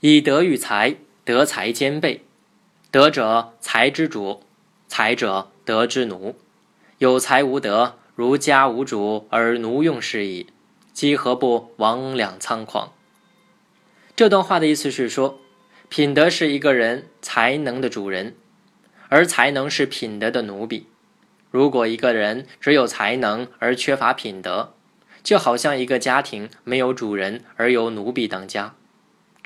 以德育才，德才兼备。德者才之主，才者德之奴。有才无德，如家无主而奴用是矣。积何不魍魉猖狂？这段话的意思是说，品德是一个人才能的主人，而才能是品德的奴婢。如果一个人只有才能而缺乏品德，就好像一个家庭没有主人而由奴婢当家，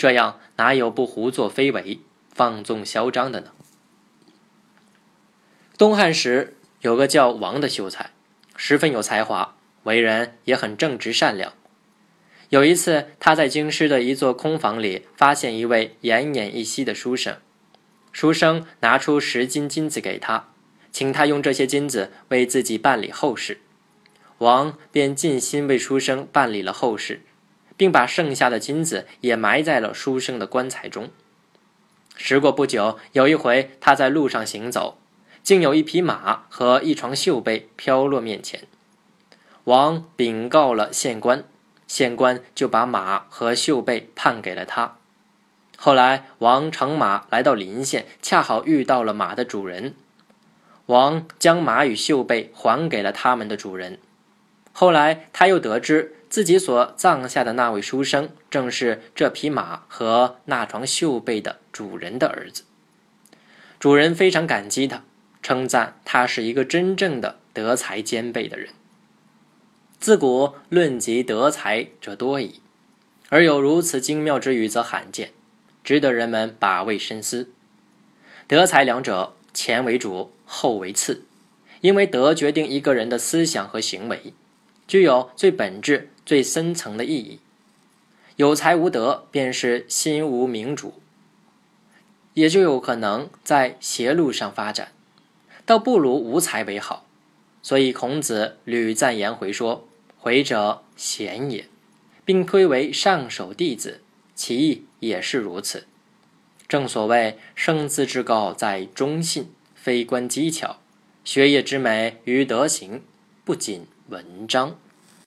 这样哪有不胡作非为、放纵嚣张的呢？东汉时有个叫王的秀才，十分有才华，为人也很正直善良。有一次，他在京师的一座空房里发现一位奄奄一息的书生，书生拿出十斤金子给他，请他用这些金子为自己办理后事。王便尽心为书生办理了后事，并把剩下的金子也埋在了书生的棺材中。时过不久，有一回他在路上行走，竟有一匹马和一床绣被飘落面前，王禀告了县官。县官就把马和绣被判给了他。后来，王乘马来到临县，恰好遇到了马的主人。王将马与绣被还给了他们的主人。后来，他又得知自己所葬下的那位书生，正是这匹马和那床绣被的主人的儿子。主人非常感激他，称赞他是一个真正的德才兼备的人。自古论及德才者多矣，而有如此精妙之语则罕见，值得人们把味深思。德才两者，前为主，后为次，因为德决定一个人的思想和行为，具有最本质、最深层的意义。有才无德，便是心无明主，也就有可能在邪路上发展，倒不如无才为好。所以孔子屡赞颜回说。回者贤也，并推为上首弟子，其意也是如此。正所谓生资之高在忠信，非观机巧；学业之美于德行，不仅文章。